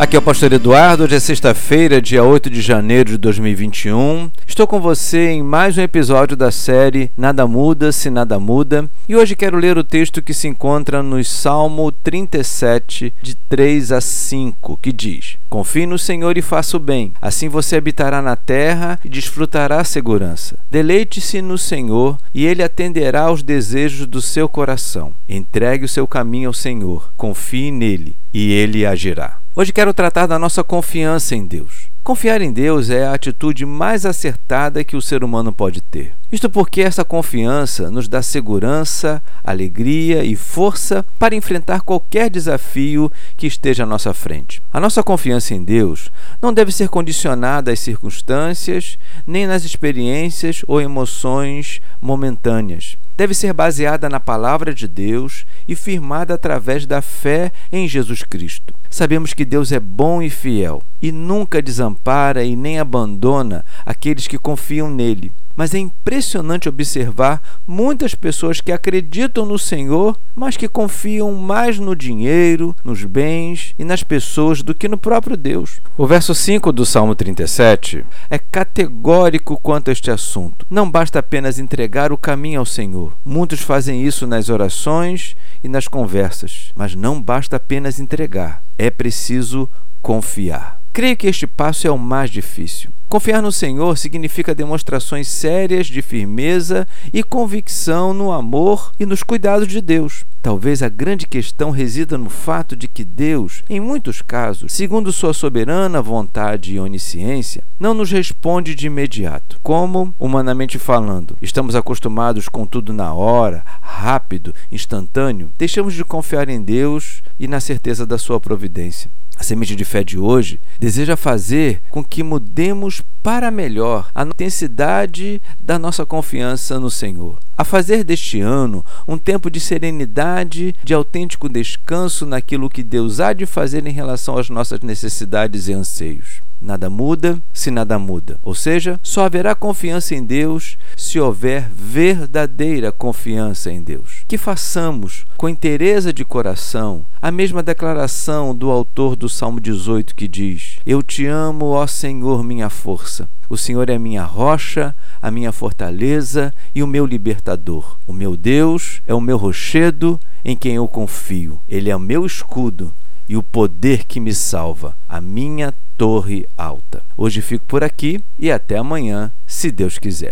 Aqui é o Pastor Eduardo, hoje é sexta-feira, dia 8 de janeiro de 2021. Estou com você em mais um episódio da série Nada Muda se Nada Muda e hoje quero ler o texto que se encontra no Salmo 37, de 3 a 5, que diz: Confie no Senhor e faça o bem, assim você habitará na terra e desfrutará a segurança. Deleite-se no Senhor e ele atenderá aos desejos do seu coração. Entregue o seu caminho ao Senhor, confie nele e ele agirá. Hoje quero tratar da nossa confiança em Deus. Confiar em Deus é a atitude mais acertada que o ser humano pode ter. Isto porque essa confiança nos dá segurança, alegria e força para enfrentar qualquer desafio que esteja à nossa frente. A nossa confiança em Deus não deve ser condicionada às circunstâncias, nem nas experiências ou emoções momentâneas deve ser baseada na palavra de Deus e firmada através da fé em Jesus Cristo. Sabemos que Deus é bom e fiel e nunca desampara e nem abandona aqueles que confiam nele mas é impressionante observar muitas pessoas que acreditam no Senhor, mas que confiam mais no dinheiro, nos bens e nas pessoas do que no próprio Deus. O verso 5 do Salmo 37 é categórico quanto a este assunto. Não basta apenas entregar o caminho ao Senhor. Muitos fazem isso nas orações e nas conversas, mas não basta apenas entregar. É preciso confiar. Creio que este passo é o mais difícil. Confiar no Senhor significa demonstrações sérias de firmeza e convicção no amor e nos cuidados de Deus. Talvez a grande questão resida no fato de que Deus, em muitos casos, segundo sua soberana vontade e onisciência, não nos responde de imediato. Como, humanamente falando, estamos acostumados com tudo na hora, rápido, instantâneo, deixamos de confiar em Deus e na certeza da sua providência. A semente de fé de hoje deseja fazer com que mudemos para melhor a intensidade da nossa confiança no Senhor. A fazer deste ano um tempo de serenidade, de autêntico descanso naquilo que Deus há de fazer em relação às nossas necessidades e anseios. Nada muda se nada muda. Ou seja, só haverá confiança em Deus se houver verdadeira confiança em Deus. Que façamos com inteireza de coração a mesma declaração do autor do Salmo 18 que diz: Eu te amo, ó Senhor, minha força. O Senhor é minha rocha, a minha fortaleza e o meu libertador. O meu Deus é o meu rochedo em quem eu confio. Ele é o meu escudo e o poder que me salva, a minha torre alta. Hoje fico por aqui e até amanhã, se Deus quiser.